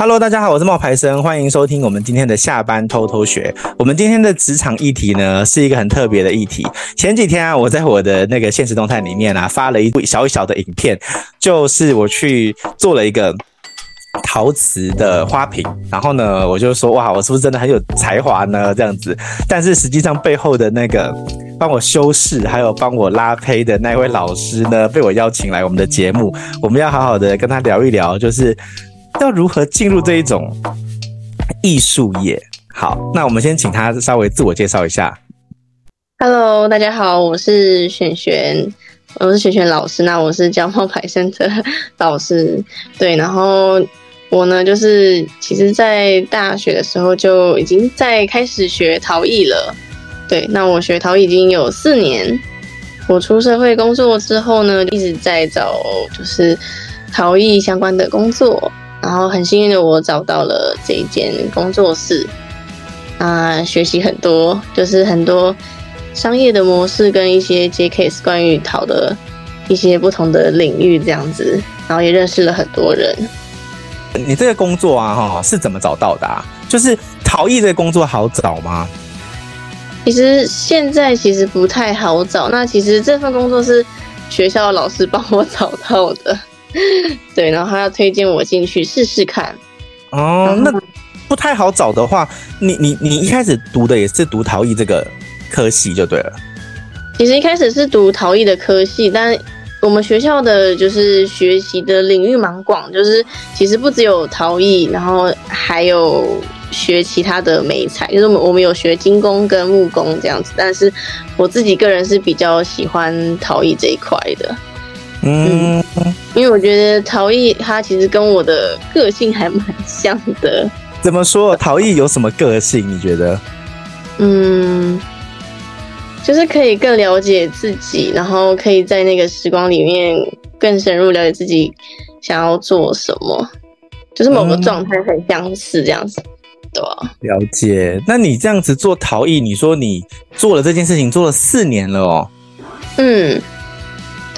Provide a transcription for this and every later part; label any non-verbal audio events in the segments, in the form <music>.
Hello，大家好，我是冒牌生，欢迎收听我们今天的下班偷偷学。我们今天的职场议题呢，是一个很特别的议题。前几天啊，我在我的那个现实动态里面啊，发了一部小小的影片，就是我去做了一个陶瓷的花瓶。然后呢，我就说哇，我是不是真的很有才华呢？这样子，但是实际上背后的那个帮我修饰还有帮我拉胚的那位老师呢，被我邀请来我们的节目，我们要好好的跟他聊一聊，就是。要如何进入这一种艺术业？好，那我们先请他稍微自我介绍一下。Hello，大家好，我是璇璇，我是璇璇老师。那我是教冒牌生的老师，对。然后我呢，就是其实，在大学的时候就已经在开始学陶艺了。对，那我学陶艺已经有四年。我出社会工作之后呢，一直在找就是陶艺相关的工作。然后很幸运的我找到了这一间工作室，啊、呃，学习很多，就是很多商业的模式跟一些 J case 关于淘的一些不同的领域这样子，然后也认识了很多人。你这个工作啊，哈，是怎么找到的啊？就是陶艺这个工作好找吗？其实现在其实不太好找。那其实这份工作是学校的老师帮我找到的。<laughs> 对，然后他要推荐我进去试试看。哦，那不太好找的话，你你你一开始读的也是读陶艺这个科系就对了。其实一开始是读陶艺的科系，但我们学校的就是学习的领域蛮广，就是其实不只有陶艺，然后还有学其他的美材，就是我们我们有学金工跟木工这样子。但是我自己个人是比较喜欢陶艺这一块的。嗯，因为我觉得陶艺它其实跟我的个性还蛮像的。怎么说？陶艺有什么个性？你觉得？嗯，就是可以更了解自己，然后可以在那个时光里面更深入了解自己想要做什么，就是某个状态很相似这样子，嗯、对吧？了解。那你这样子做陶艺，你说你做了这件事情做了四年了哦。嗯。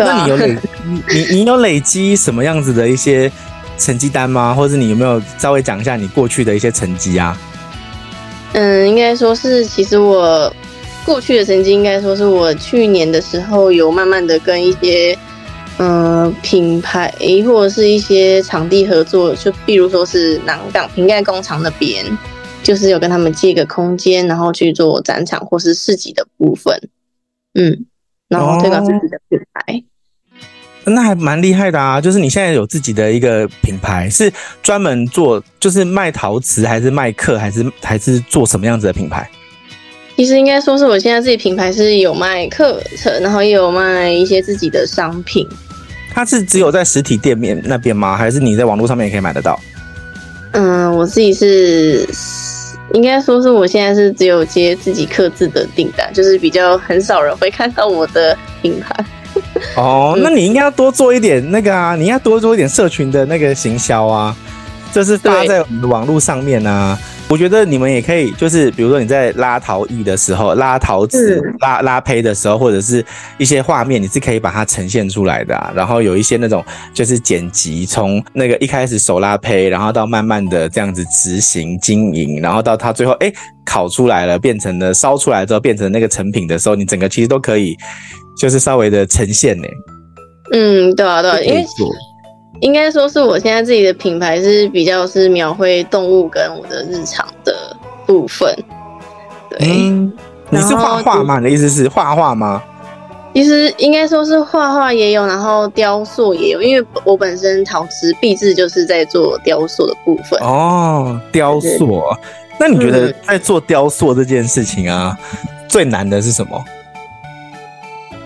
那你有累 <laughs> 你你有累积什么样子的一些成绩单吗？或者你有没有稍微讲一下你过去的一些成绩啊？嗯，应该说是，其实我过去的成绩，应该说是我去年的时候有慢慢的跟一些嗯、呃、品牌或者是一些场地合作，就比如说是南港瓶盖工厂那边，就是有跟他们借个空间，然后去做展场或是市集的部分，嗯，然后推广自己的品牌。哦那还蛮厉害的啊！就是你现在有自己的一个品牌，是专门做就是卖陶瓷，还是卖课，还是还是做什么样子的品牌？其实应该说是我现在自己品牌是有卖课程，然后也有卖一些自己的商品。它是只有在实体店面那边吗？还是你在网络上面也可以买得到？嗯，我自己是应该说是我现在是只有接自己克制的订单，就是比较很少人会看到我的品牌。哦，那你应该要多做一点那个啊，你应该多做一点社群的那个行销啊，就是发在我们的网络上面啊。我觉得你们也可以，就是比如说你在拉陶艺的时候，拉陶瓷、拉拉胚的时候，或者是一些画面，你是可以把它呈现出来的啊。然后有一些那种就是剪辑，从那个一开始手拉胚，然后到慢慢的这样子执行经营，然后到它最后哎烤出来了，变成了烧出来之后变成那个成品的时候，你整个其实都可以。就是稍微的呈现呢，嗯，对啊，对啊，因为应该说是我现在自己的品牌是比较是描绘动物跟我的日常的部分。对，嗯、你是画画吗？你的意思是画画吗？其实应该说是画画也有，然后雕塑也有，因为我本身陶瓷壁制就是在做雕塑的部分。哦，雕塑，那你觉得在做雕塑这件事情啊，嗯、最难的是什么？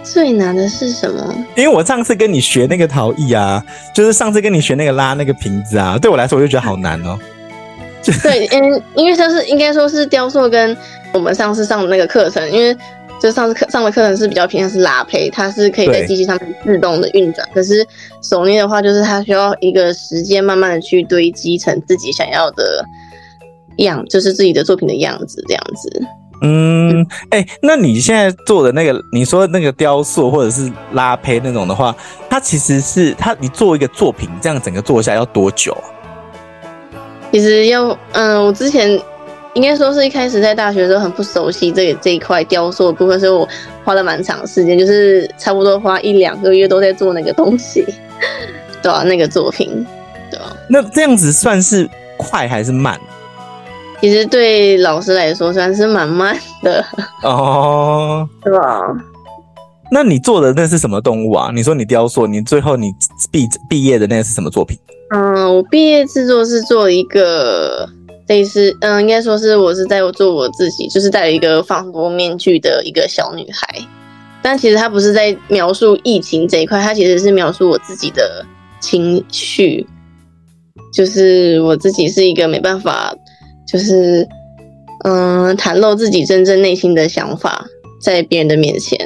最难的是什么？因为我上次跟你学那个陶艺啊，就是上次跟你学那个拉那个瓶子啊，对我来说我就觉得好难哦。对，<laughs> 嗯，因为就是应该说是雕塑跟我们上次上的那个课程，因为就上次课上的课程是比较偏向是拉胚，它是可以在机器上面自动的运转。可是手捏的话，就是它需要一个时间慢慢的去堆积成自己想要的样，就是自己的作品的样子这样子。嗯，哎、欸，那你现在做的那个，你说那个雕塑或者是拉胚那种的话，它其实是它，你做一个作品这样整个做下来要多久啊？其实要，嗯、呃，我之前应该说是一开始在大学的时候很不熟悉这个这一块雕塑的部分，所以我花了蛮长时间，就是差不多花一两个月都在做那个东西，<laughs> 对啊，那个作品，对啊。那这样子算是快还是慢？其实对老师来说算是蛮慢的哦，是吧？那你做的那是什么动物啊？你说你雕塑，你最后你毕毕业的那个是什么作品？嗯，我毕业制作是做一个类似，嗯，应该说是我是在做我自己，就是戴了一个防毒面具的一个小女孩。但其实她不是在描述疫情这一块，她其实是描述我自己的情绪，就是我自己是一个没办法。就是，嗯，袒露自己真正内心的想法在别人的面前，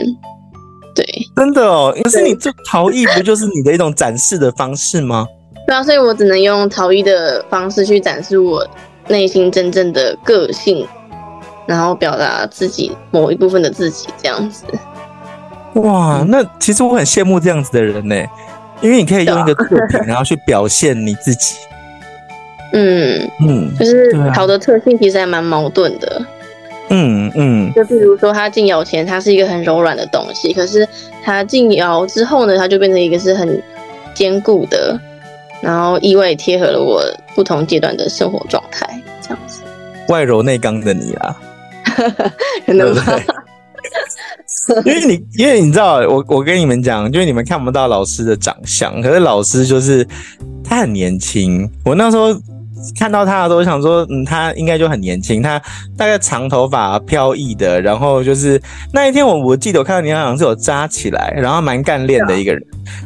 对，真的哦。可是你这陶艺不就是你的一种展示的方式吗？<laughs> 对啊，所以我只能用陶艺的方式去展示我内心真正的个性，然后表达自己某一部分的自己，这样子。哇，那其实我很羡慕这样子的人呢，因为你可以用一个作品，<laughs> 然后去表现你自己。嗯嗯，就是陶的特性其实还蛮矛盾的。嗯嗯，就比如说它进窑前，它是一个很柔软的东西，可是它进窑之后呢，它就变成一个是很坚固的，然后意外贴合了我不同阶段的生活状态，这样子。外柔内刚的你啦，可能吧？<laughs> 因为你，因为你知道，我我跟你们讲，就是你们看不到老师的长相，可是老师就是他很年轻，我那时候。看到他的时候，我想说，嗯，他应该就很年轻，他大概长头发飘逸的，然后就是那一天我我记得我看到你好像是有扎起来，然后蛮干练的一个人，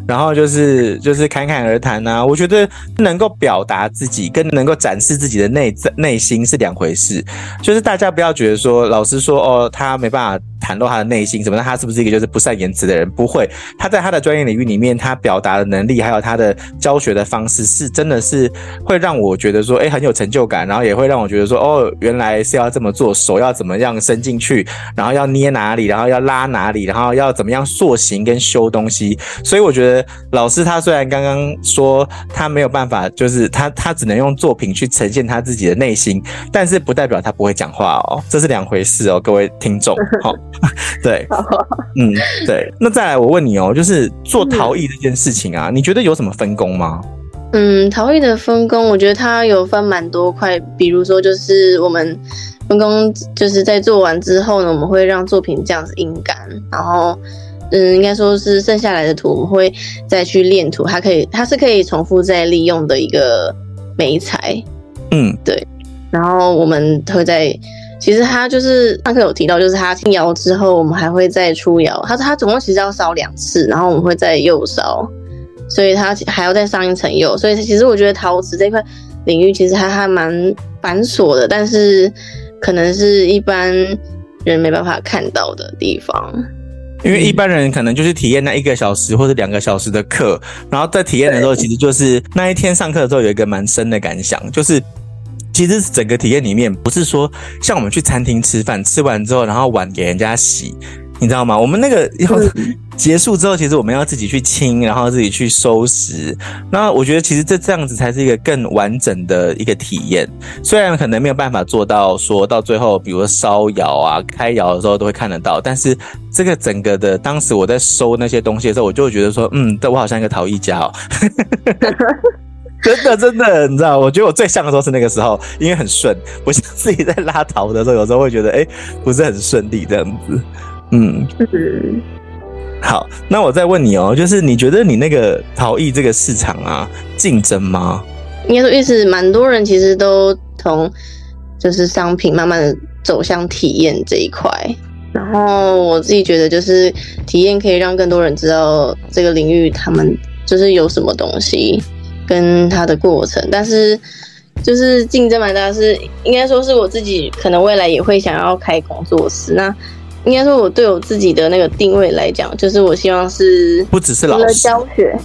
然后就是就是侃侃而谈啊，我觉得能够表达自己跟能够展示自己的内在内心是两回事，就是大家不要觉得说老师说哦他没办法。袒露他的内心什么？那他是不是一个就是不善言辞的人？不会，他在他的专业领域里面，他表达的能力还有他的教学的方式，是真的是会让我觉得说，哎，很有成就感。然后也会让我觉得说，哦，原来是要这么做，手要怎么样伸进去，然后要捏哪里，然后要拉哪里，然后要怎么样塑形跟修东西。所以我觉得老师他虽然刚刚说他没有办法，就是他他只能用作品去呈现他自己的内心，但是不代表他不会讲话哦，这是两回事哦，各位听众，好。<laughs> 对，嗯，对。那再来，我问你哦，就是做陶艺这件事情啊，你觉得有什么分工吗？嗯，陶艺的分工，我觉得它有分蛮多块。比如说，就是我们分工，就是在做完之后呢，我们会让作品这样子阴干，然后，嗯，应该说是剩下来的图，我们会再去练图，它可以，它是可以重复再利用的一个媒材。嗯，对。然后我们会在。其实它就是上课有提到，就是它进窑之后，我们还会再出窑。他说他总共其实要烧两次，然后我们会再釉烧，所以他还要再上一层釉。所以其实我觉得陶瓷这块领域其实还还蛮繁琐的，但是可能是一般人没办法看到的地方。因为一般人可能就是体验那一个小时或者两个小时的课，然后在体验的时候，其实就是那一天上课的时候有一个蛮深的感想，就是。其实整个体验里面，不是说像我们去餐厅吃饭，吃完之后，然后碗给人家洗，你知道吗？我们那个要 <laughs> 结束之后，其实我们要自己去清，然后自己去收拾。那我觉得，其实这这样子才是一个更完整的一个体验。虽然可能没有办法做到说到最后，比如说烧窑啊、开窑的时候都会看得到，但是这个整个的，当时我在收那些东西的时候，我就会觉得说，嗯，对，我好像一个陶艺家哦。真的真的，你知道，我觉得我最像的时候是那个时候，因为很顺。我像自己在拉陶的时候，有时候会觉得，哎、不是很顺利这样子。嗯，嗯。好，那我再问你哦，就是你觉得你那个陶艺这个市场啊，竞争吗？应该说，意思蛮多人其实都从就是商品慢慢的走向体验这一块。然后我自己觉得，就是体验可以让更多人知道这个领域他们就是有什么东西。跟他的过程，但是就是竞争蛮大，是应该说是我自己可能未来也会想要开工作室。那应该说我对我自己的那个定位来讲，就是我希望是不只是老师教学，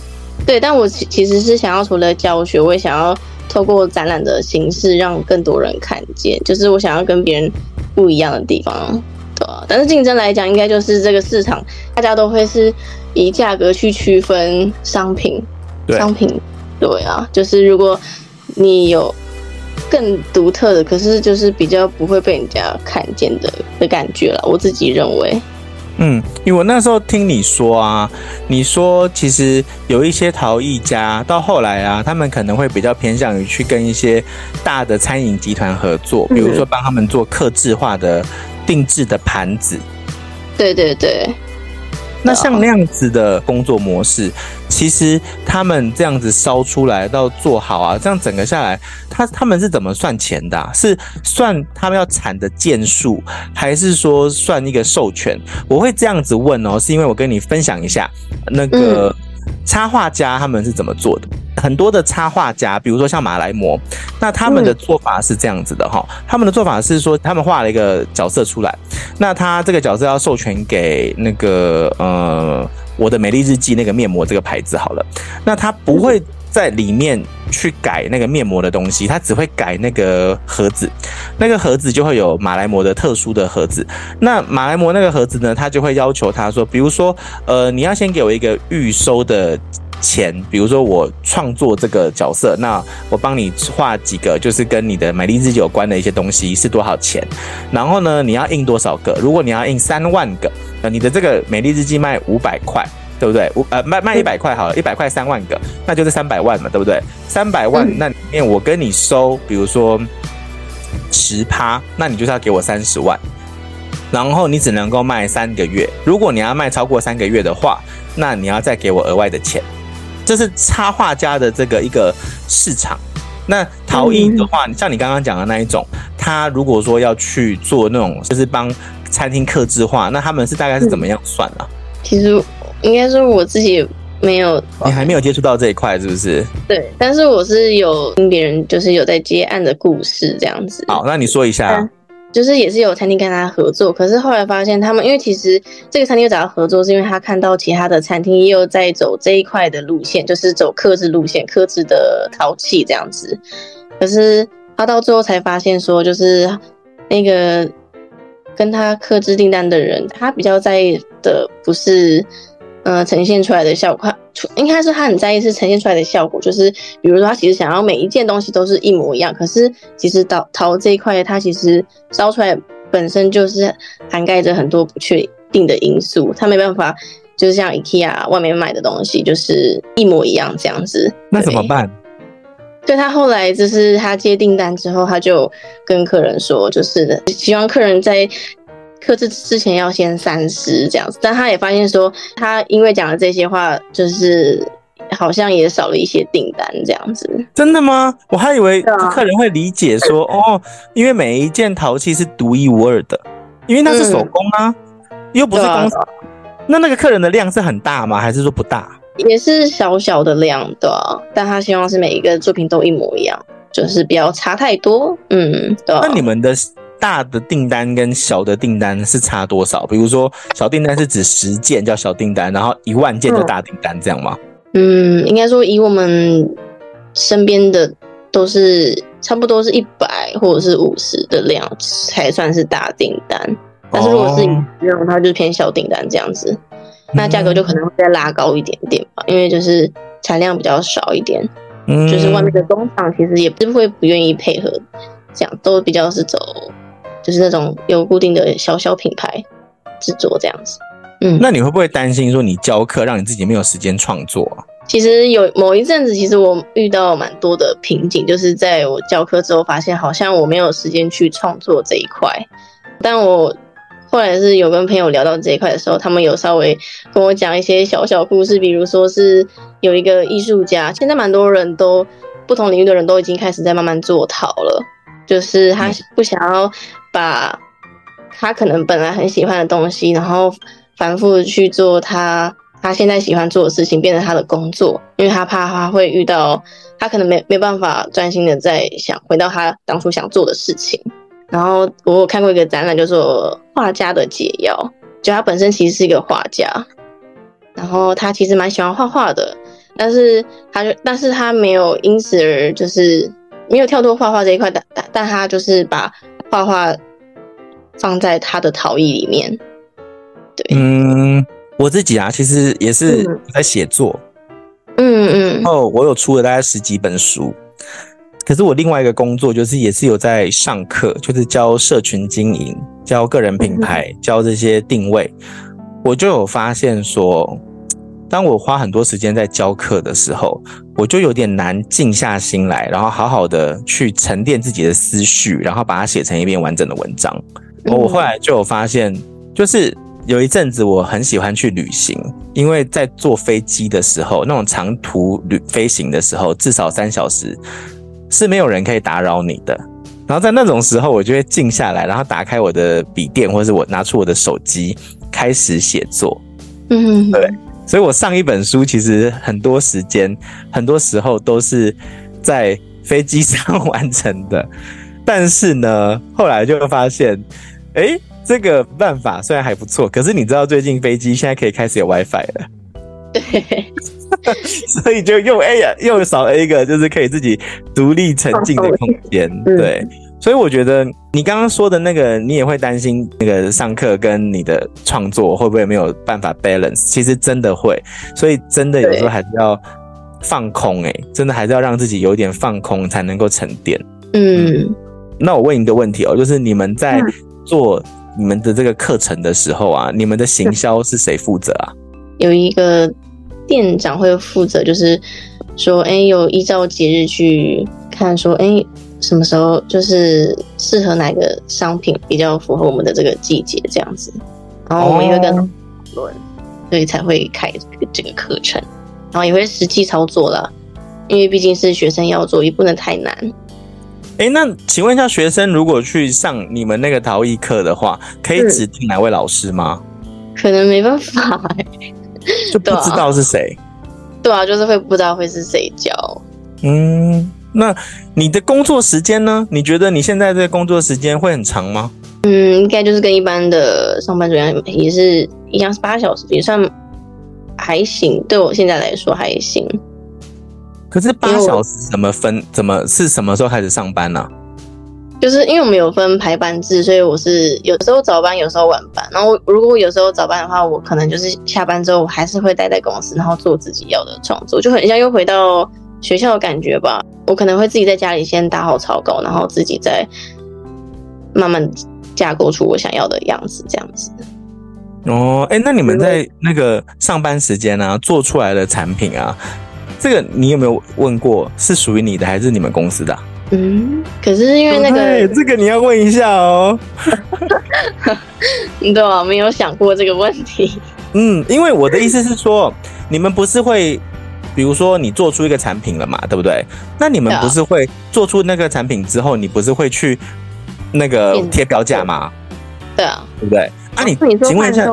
对，但我其其实是想要除了教学，我也想要透过展览的形式让更多人看见，就是我想要跟别人不一样的地方，对吧？但是竞争来讲，应该就是这个市场大家都会是以价格去区分商品，对商品。对啊，就是如果你有更独特的，可是就是比较不会被人家看见的的感觉了。我自己认为。嗯，因为我那时候听你说啊，你说其实有一些陶艺家到后来啊，他们可能会比较偏向于去跟一些大的餐饮集团合作，比如说帮他们做客制化的定制的盘子。对对对。那像那样子的工作模式，其实他们这样子烧出来到做好啊，这样整个下来，他他们是怎么算钱的啊？是算他们要产的件数，还是说算一个授权？我会这样子问哦，是因为我跟你分享一下那个。插画家他们是怎么做的？很多的插画家，比如说像马来模，那他们的做法是这样子的哈。他们的做法是说，他们画了一个角色出来，那他这个角色要授权给那个呃，我的美丽日记那个面膜这个牌子好了，那他不会在里面去改那个面膜的东西，他只会改那个盒子，那个盒子就会有马来模的特殊的盒子。那马来模那个盒子呢，他就会要求他说，比如说，呃，你要先给我一个预收的钱，比如说我创作这个角色，那我帮你画几个，就是跟你的美丽日记有关的一些东西是多少钱？然后呢，你要印多少个？如果你要印三万个，呃，你的这个美丽日记卖五百块。对不对？我呃卖卖一百块好了，一百块三万个，那就是三百万嘛，对不对？三百万，那里面我跟你收，比如说十趴，那你就是要给我三十万，然后你只能够卖三个月。如果你要卖超过三个月的话，那你要再给我额外的钱。这是插画家的这个一个市场。那陶艺的话，像你刚刚讲的那一种，他如果说要去做那种，就是帮餐厅刻制化，那他们是大概是怎么样算啊？其实。应该说我自己没有，你还没有接触到这一块，是不是？对，但是我是有听别人就是有在接案的故事这样子。好，那你说一下，就是也是有餐厅跟他合作，可是后来发现他们，因为其实这个餐厅又找他合作，是因为他看到其他的餐厅也有在走这一块的路线，就是走克制路线，克制的淘气这样子。可是他到最后才发现说，就是那个跟他克制订单的人，他比较在意的不是。呃，呈现出来的效果，应该是他很在意是呈现出来的效果，就是比如说他其实想要每一件东西都是一模一样，可是其实陶陶这一块，它其实烧出来本身就是涵盖着很多不确定的因素，他没办法，就是像 IKEA 外面买的东西就是一模一样这样子。那怎么办？对，他后来就是他接订单之后，他就跟客人说，就是希望客人在。客制之前要先三思这样子，但他也发现说，他因为讲了这些话，就是好像也少了一些订单这样子。真的吗？我还以为客人会理解说，哦，因为每一件陶器是独一无二的，因为那是手工啊，嗯、又不是工厂。那那个客人的量是很大吗？还是说不大？也是小小的量，的啊。但他希望是每一个作品都一模一样，就是不要差太多。嗯，对啊。那你们的？大的订单跟小的订单是差多少？比如说小订单是指十件叫小订单，然后一万件就大订单，这样吗？嗯，应该说以我们身边的都是差不多是一百或者是五十的量才算是大订单，但是如果是以这种，它就是偏小订单这样子，那价格就可能会再拉高一点点吧，因为就是产量比较少一点，嗯，就是外面的工厂其实也不会不愿意配合，这样都比较是走。就是那种有固定的小小品牌制作这样子，嗯，那你会不会担心说你教课让你自己没有时间创作啊？其实有某一阵子，其实我遇到蛮多的瓶颈，就是在我教课之后，发现好像我没有时间去创作这一块。但我后来是有跟朋友聊到这一块的时候，他们有稍微跟我讲一些小小故事，比如说是有一个艺术家，现在蛮多人都不同领域的人都已经开始在慢慢做陶了，就是他不想要。把他可能本来很喜欢的东西，然后反复去做他他现在喜欢做的事情，变成他的工作，因为他怕他会遇到他可能没没办法专心的在想回到他当初想做的事情。然后我有看过一个展览，叫做《画家的解药》，就他本身其实是一个画家，然后他其实蛮喜欢画画的，但是他就但是他没有因此而就是没有跳脱画画这一块，但但但他就是把画画。放在他的陶艺里面，对，嗯，我自己啊，其实也是在写作，嗯嗯，然后我有出了大概十几本书，可是我另外一个工作就是也是有在上课，就是教社群经营、教个人品牌、教这些定位。我就有发现说，当我花很多时间在教课的时候，我就有点难静下心来，然后好好的去沉淀自己的思绪，然后把它写成一篇完整的文章。我后来就有发现，就是有一阵子我很喜欢去旅行，因为在坐飞机的时候，那种长途旅飞行的时候，至少三小时。是没有人可以打扰你的，然后在那种时候，我就会静下来，然后打开我的笔电，或者是我拿出我的手机，开始写作。嗯，对，所以我上一本书其实很多时间，很多时候都是在飞机上 <laughs> 完成的。但是呢，后来就会发现，诶，这个办法虽然还不错，可是你知道最近飞机现在可以开始有 WiFi 了。对。<laughs> 所以就又哎呀，又少了一个，就是可以自己独立沉浸的空间。<laughs> 对，所以我觉得你刚刚说的那个，你也会担心那个上课跟你的创作会不会没有办法 balance？其实真的会，所以真的有时候还是要放空。哎，真的还是要让自己有点放空，才能够沉淀。嗯，那我问一个问题哦，就是你们在做你们的这个课程的时候啊，你们的行销是谁负责啊？<laughs> 有一个。店长会负责，就是说，哎，有依照节日去看，说，哎，什么时候就是适合哪个商品比较符合我们的这个季节这样子，然后我们也会跟他讨论，所以才会开这个课程，然后也会实际操作了，因为毕竟是学生要做，也不能太难。哎，那请问一下，学生如果去上你们那个陶艺课的话，可以指定哪位老师吗？可能没办法欸。<laughs> 就不知道是谁，对啊，就是会不知道会是谁教。嗯，那你的工作时间呢？你觉得你现在这个工作时间会很长吗？嗯，应该就是跟一般的上班族一样，也是一样是八小时，也算还行。对我现在来说还行。可是八小时怎么分？怎么是什么时候开始上班呢？就是因为我们有分排班制，所以我是有时候早班，有时候晚班。然后如果有时候早班的话，我可能就是下班之后，我还是会待在公司，然后做自己要的创作，就很像又回到学校的感觉吧。我可能会自己在家里先打好草稿，然后自己再慢慢架构出我想要的样子，这样子。哦，哎，那你们在那个上班时间啊，做出来的产品啊，这个你有没有问过，是属于你的还是你们公司的啊？嗯，可是因为那个，对，这个你要问一下哦。<laughs> 对啊，没有想过这个问题。嗯，因为我的意思是说，你们不是会，比如说你做出一个产品了嘛，对不对？那你们不是会做出那个产品之后，你不是会去那个贴标价吗？对啊，对不对？啊，你请问一下，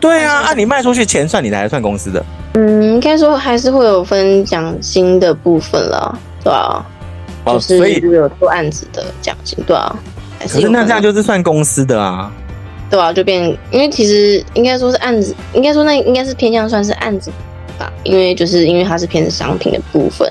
对啊，啊，你卖出去钱算你的还是算公司的？嗯，应该说还是会有分奖金的部分了，对吧？就是有做案子的奖金，对啊，可是那这样就是算公司的啊，对啊，就变，因为其实应该说是案子，应该说那应该是偏向算是案子吧，因为就是因为它是偏商品的部分。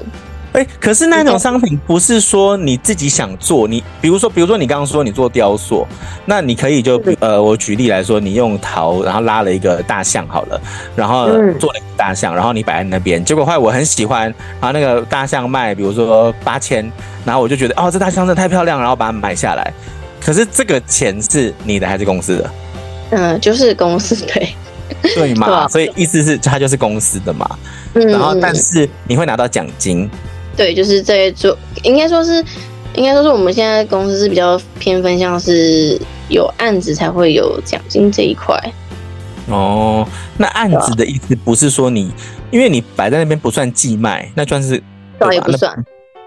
哎、欸，可是那种商品不是说你自己想做，你比如说，比如说你刚刚说你做雕塑，那你可以就呃，我举例来说，你用陶，然后拉了一个大象好了，然后做了一个大象，然后你摆在那边，结果后来我很喜欢，然后那个大象卖，比如说八千，然后我就觉得哦，这大象真的太漂亮，然后把它买下来。可是这个钱是你的还是公司的？嗯，就是公司对，对嘛？<laughs> 所以意思是它就是公司的嘛。然后但是你会拿到奖金。对，就是在做，应该说是，应该说是我们现在公司是比较偏分向是有案子才会有奖金这一块。哦，那案子的意思不是说你，因为你摆在那边不算寄卖，那算是对吧？也不算，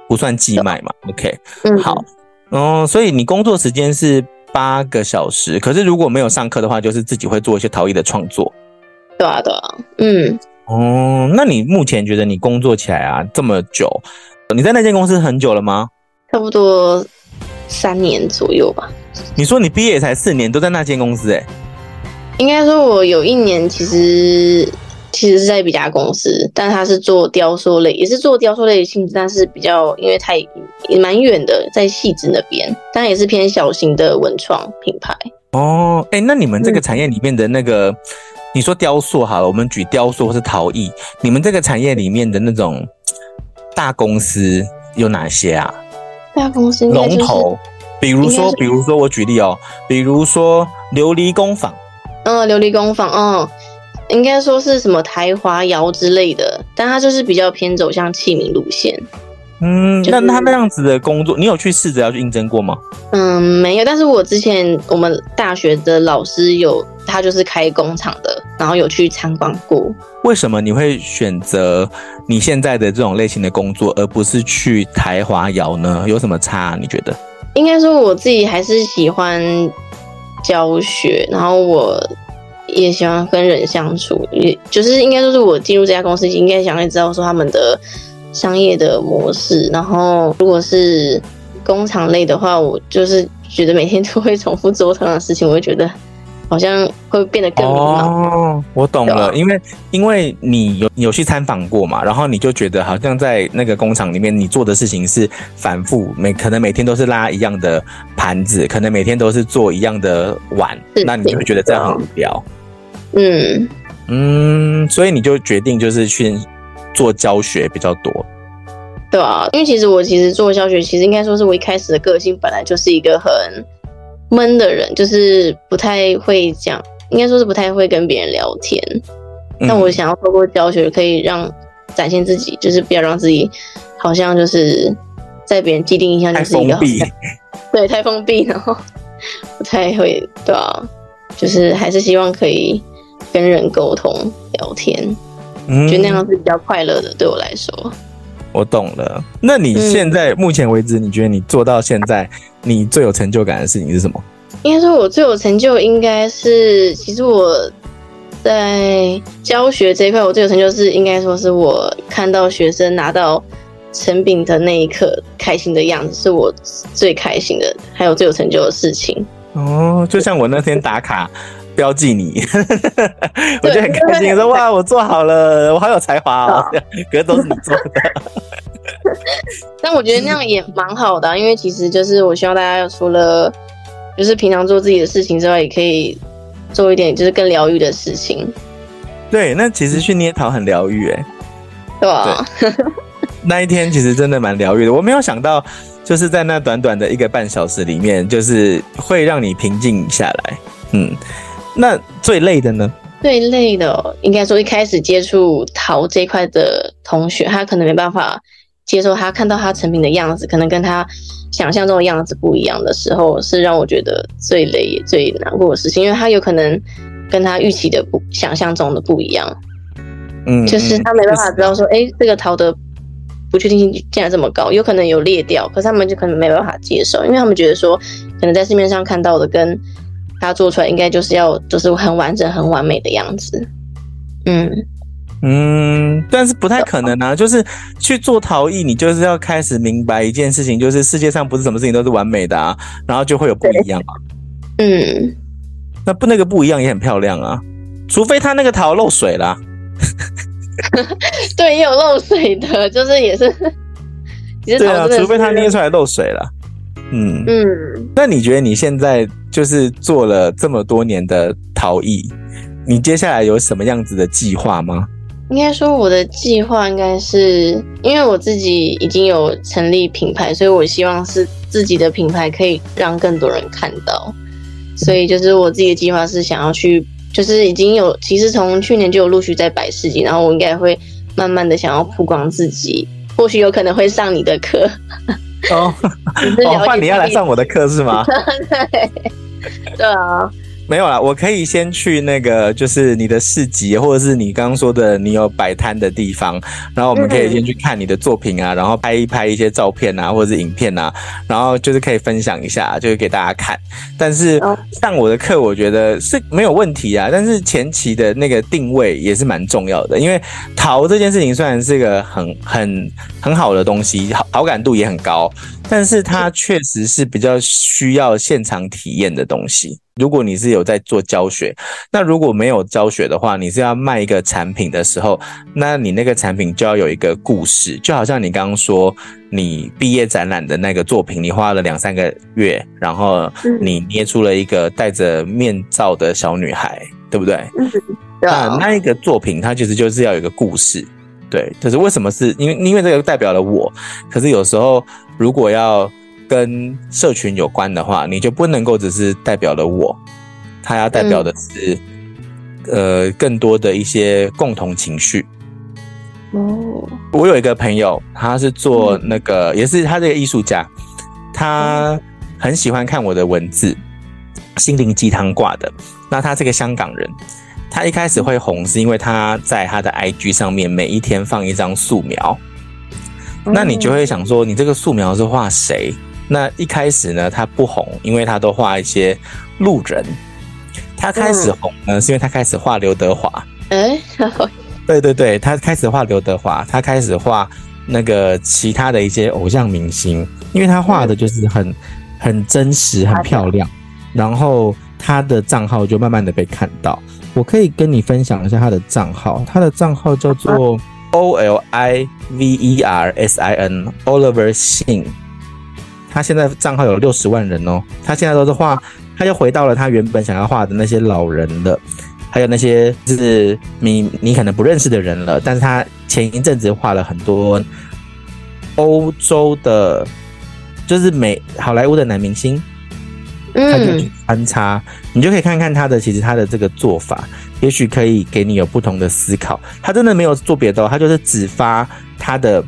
不算寄卖嘛。OK，嗯，好，哦，所以你工作时间是八个小时，可是如果没有上课的话，就是自己会做一些陶艺的创作。对啊，对啊，嗯。哦，那你目前觉得你工作起来啊这么久，你在那间公司很久了吗？差不多三年左右吧。你说你毕业才四年，都在那间公司哎？应该说，我有一年其实其实是在一家公司，但他是做雕塑类，也是做雕塑类的性质，但是比较因为太也蛮远的，在汐止那边，但也是偏小型的文创品牌。哦，哎，那你们这个产业里面的那个。嗯你说雕塑好了，我们举雕塑或是陶艺，你们这个产业里面的那种大公司有哪些啊？大公司龙头，比如说，比如说我举例哦，比如说琉璃工坊，嗯，琉璃工坊，嗯，应该说是什么台华窑之类的，但它就是比较偏走向器皿路线。嗯，那他那样子的工作，你有去试着要去应征过吗？嗯，没有。但是我之前我们大学的老师有，他就是开工厂的，然后有去参观过。为什么你会选择你现在的这种类型的工作，而不是去台华窑呢？有什么差？你觉得？应该说我自己还是喜欢教学，然后我也喜欢跟人相处，也就是应该说是我进入这家公司，应该想要知道说他们的。商业的模式，然后如果是工厂类的话，我就是觉得每天都会重复做同样的事情，我会觉得好像会变得更迷茫。哦，我懂了，啊、因为因为你有有去参访过嘛，然后你就觉得好像在那个工厂里面，你做的事情是反复，每可能每天都是拉一样的盘子，可能每天都是做一样的碗，那你就会觉得这样很无聊。嗯嗯，所以你就决定就是去。做教学比较多，对啊，因为其实我其实做教学，其实应该说是我一开始的个性本来就是一个很闷的人，就是不太会讲，应该说是不太会跟别人聊天。但我想要透过教学，可以让展现自己，就是不要让自己好像就是在别人既定印象就是一个封闭，<laughs> 对，太封闭，然后不太会，对啊，就是还是希望可以跟人沟通聊天。嗯，觉得那样是比较快乐的，对我来说。我懂了。那你现在目前为止，你觉得你做到现在，你最有成就感的事情是什么？应该说，我最有成就应该是，其实我在教学这一块，我最有成就是应该说是我看到学生拿到成品的那一刻开心的样子，是我最开心的，还有最有成就的事情。哦，就像我那天打卡。标记你，我就很开心，说哇，我做好了，我好有才华哦，可是都是你做的。<laughs> 但我觉得那样也蛮好的啊，因为其实就是我希望大家除了就是平常做自己的事情之外，也可以做一点就是更疗愈的事情。对，那其实去捏陶很疗愈哎，对吧？那一天其实真的蛮疗愈的，我没有想到就是在那短短的一个半小时里面，就是会让你平静下来，嗯。那最累的呢？最累的、哦、应该说一开始接触陶这块的同学，他可能没办法接受他看到他成品的样子，可能跟他想象中的样子不一样的时候，是让我觉得最累也最难过的事情，因为他有可能跟他预期的不想象中的不一样。嗯，就是他没办法知道说，哎、欸，这个陶的不确定性竟然这么高，有可能有裂掉，可是他们就可能没办法接受，因为他们觉得说，可能在市面上看到的跟他做出来应该就是要就是很完整、很完美的样子，嗯嗯，但是不太可能啊！就是去做陶艺，你就是要开始明白一件事情，就是世界上不是什么事情都是完美的啊，然后就会有不一样啊。嗯，那不那个不一样也很漂亮啊，除非他那个陶漏水啦。<laughs> 对，也有漏水的，就是也是，<laughs> 对啊，除非他捏出来漏水了。嗯嗯，那你觉得你现在就是做了这么多年的陶艺，你接下来有什么样子的计划吗？应该说我的计划应该是，因为我自己已经有成立品牌，所以我希望是自己的品牌可以让更多人看到。所以就是我自己的计划是想要去，就是已经有，其实从去年就有陆续在摆市集，然后我应该会慢慢的想要曝光自己，或许有可能会上你的课。哦，<laughs> 哦，换你要来上我的课是吗？<laughs> 对，对啊。没有啦，我可以先去那个，就是你的市集，或者是你刚刚说的你有摆摊的地方，然后我们可以先去看你的作品啊，然后拍一拍一些照片啊，或者是影片啊，然后就是可以分享一下，就是给大家看。但是上我的课，我觉得是没有问题啊，但是前期的那个定位也是蛮重要的，因为淘这件事情虽然是一个很很很好的东西，好好感度也很高，但是它确实是比较需要现场体验的东西。如果你是有在做教学，那如果没有教学的话，你是要卖一个产品的时候，那你那个产品就要有一个故事，就好像你刚刚说你毕业展览的那个作品，你花了两三个月，然后你捏出了一个戴着面罩的小女孩，对不对？嗯，那那一个作品它其实就是要有一个故事，对，就是为什么是因为因为这个代表了我，可是有时候如果要跟社群有关的话，你就不能够只是代表了我，它要代表的是、嗯、呃更多的一些共同情绪。哦，我有一个朋友，他是做那个，嗯、也是他这个艺术家，他很喜欢看我的文字，心灵鸡汤挂的。那他是个香港人，他一开始会红，是因为他在他的 IG 上面每一天放一张素描。那你就会想说，你这个素描是画谁？那一开始呢，他不红，因为他都画一些路人。他开始红呢，是因为他开始画刘德华。哎，对对对，他开始画刘德华，他开始画那个其他的一些偶像明星，因为他画的就是很很真实、很漂亮，然后他的账号就慢慢的被看到。我可以跟你分享一下他的账号，他的账号叫做 O L I V E R S I N Oliver Singh 他现在账号有六十万人哦，他现在都是画，他又回到了他原本想要画的那些老人的。还有那些就是你你可能不认识的人了，但是他前一阵子画了很多欧洲的，就是美好莱坞的男明星，他就去穿插，你就可以看看他的其实他的这个做法，也许可以给你有不同的思考。他真的没有做别的，他就是只发他的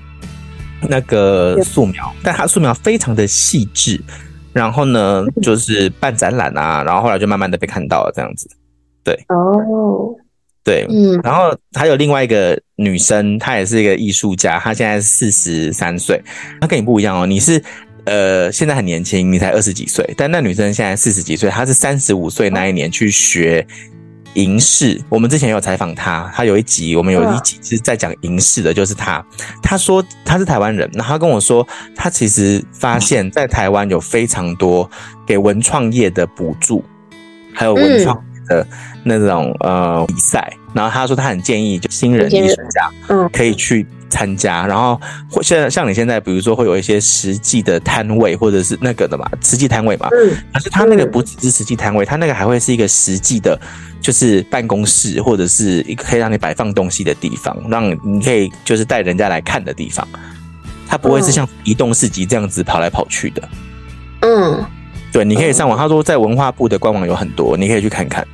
那个素描，但他素描非常的细致，然后呢就是办展览啊，然后后来就慢慢的被看到了这样子。对。哦，对，嗯，然后还有另外一个女生，她也是一个艺术家，她现在四十三岁，她跟你不一样哦，你是呃现在很年轻，你才二十几岁，但那女生现在四十几岁，她是三十五岁那一年去学银饰。我们之前有采访她，她有一集，我们有一集是在讲银饰的，就是她，她说她是台湾人，然后她跟我说，她其实发现在台湾有非常多给文创业的补助，还有文创。的那种呃比赛，然后她说她很建议就新人艺术家嗯可以去参加，然后会现在像你现在比如说会有一些实际的摊位或者是那个的嘛实际摊位嘛，嗯，可是他那个不只是实际摊位，他那个还会是一个实际的，就是办公室或者是一个可以让你摆放东西的地方，让你可以就是带人家来看的地方，他不会是像移动市集这样子跑来跑去的，嗯。对，你可以上网。他说在文化部的官网有很多，你可以去看看。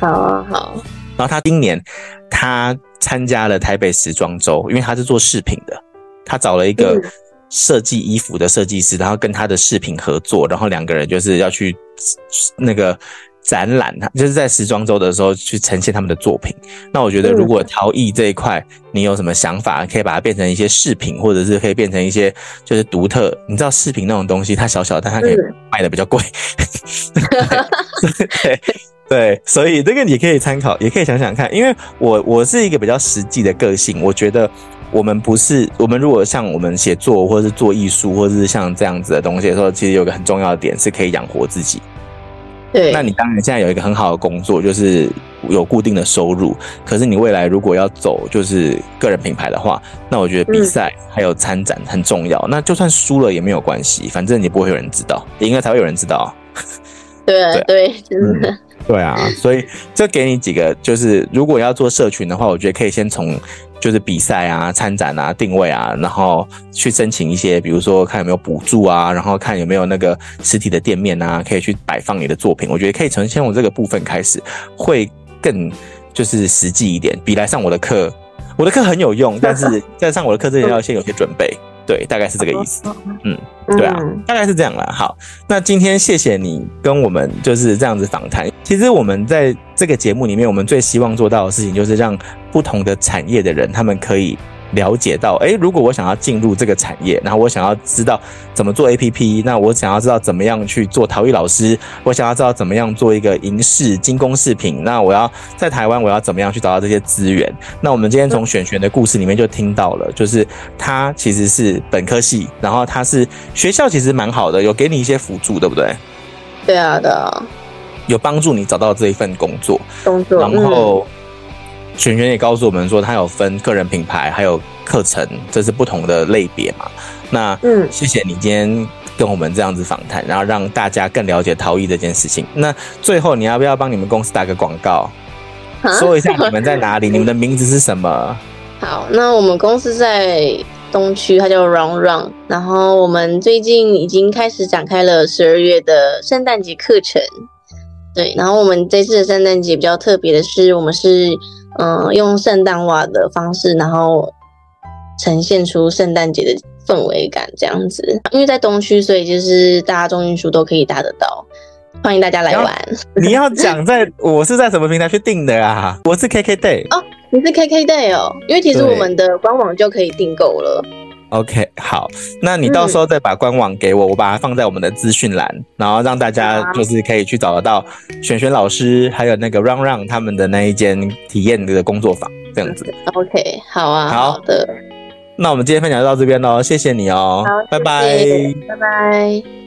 好啊，好。然后他今年他参加了台北时装周，因为他是做饰品的，他找了一个设计衣服的设计师，然后跟他的饰品合作，然后两个人就是要去那个。展览，他就是在时装周的时候去呈现他们的作品。那我觉得，如果陶艺这一块你有什么想法，可以把它变成一些饰品，或者是可以变成一些就是独特。你知道饰品那种东西，它小小，但它可以卖的比较贵。对 <laughs> 对，所以这个你可以参考，也可以想想看。因为我我是一个比较实际的个性，我觉得我们不是我们如果像我们写作，或者是做艺术，或者是像这样子的东西的时候，其实有个很重要的点是可以养活自己。对，那你当然现在有一个很好的工作，就是有固定的收入。可是你未来如果要走就是个人品牌的话，那我觉得比赛还有参展很重要。嗯、那就算输了也没有关系，反正你不会有人知道，赢了才会有人知道。对 <laughs> 啊，对，真的。对啊，所以这给你几个，就是如果要做社群的话，我觉得可以先从就是比赛啊、参展啊、定位啊，然后去申请一些，比如说看有没有补助啊，然后看有没有那个实体的店面啊，可以去摆放你的作品。我觉得可以从先从这个部分开始，会更就是实际一点，比来上我的课，我的课很有用，但是 <laughs> 在上我的课之前要先有些准备。对，大概是这个意思。嗯，对啊，大概是这样啦。好，那今天谢谢你跟我们就是这样子访谈。其实我们在这个节目里面，我们最希望做到的事情，就是让不同的产业的人，他们可以。了解到，诶，如果我想要进入这个产业，然后我想要知道怎么做 APP，那我想要知道怎么样去做陶艺老师，我想要知道怎么样做一个银饰精工饰品，那我要在台湾，我要怎么样去找到这些资源？那我们今天从选璇的故事里面就听到了，就是他其实是本科系，然后他是学校其实蛮好的，有给你一些辅助，对不对？对啊，对啊，有帮助你找到这一份工作，工作，然后。璇璇也告诉我们说，他有分个人品牌，还有课程，这是不同的类别嘛。那嗯，谢谢你今天跟我们这样子访谈，然后让大家更了解陶艺这件事情。那最后你要不要帮你们公司打个广告，说一下你们在哪里，<laughs> 你们的名字是什么？好，那我们公司在东区，它叫 Run Run。然后我们最近已经开始展开了十二月的圣诞节课程。对，然后我们这次的圣诞节比较特别的是，我们是嗯、呃、用圣诞袜的方式，然后呈现出圣诞节的氛围感这样子。因为在东区，所以就是大众运输都可以搭得到，欢迎大家来玩。你要讲在我是在什么平台去订的啊？我是 KKday 哦，你是 KKday 哦，因为其实我们的官网就可以订购了。OK，好，那你到时候再把官网给我，嗯、我把它放在我们的资讯栏，然后让大家就是可以去找得到璇璇老师，还有那个 Run Run 他们的那一间体验的工作坊，这样子。OK，好啊，好，好的。那我们今天分享就到这边喽，谢谢你哦，好，拜拜，拜拜。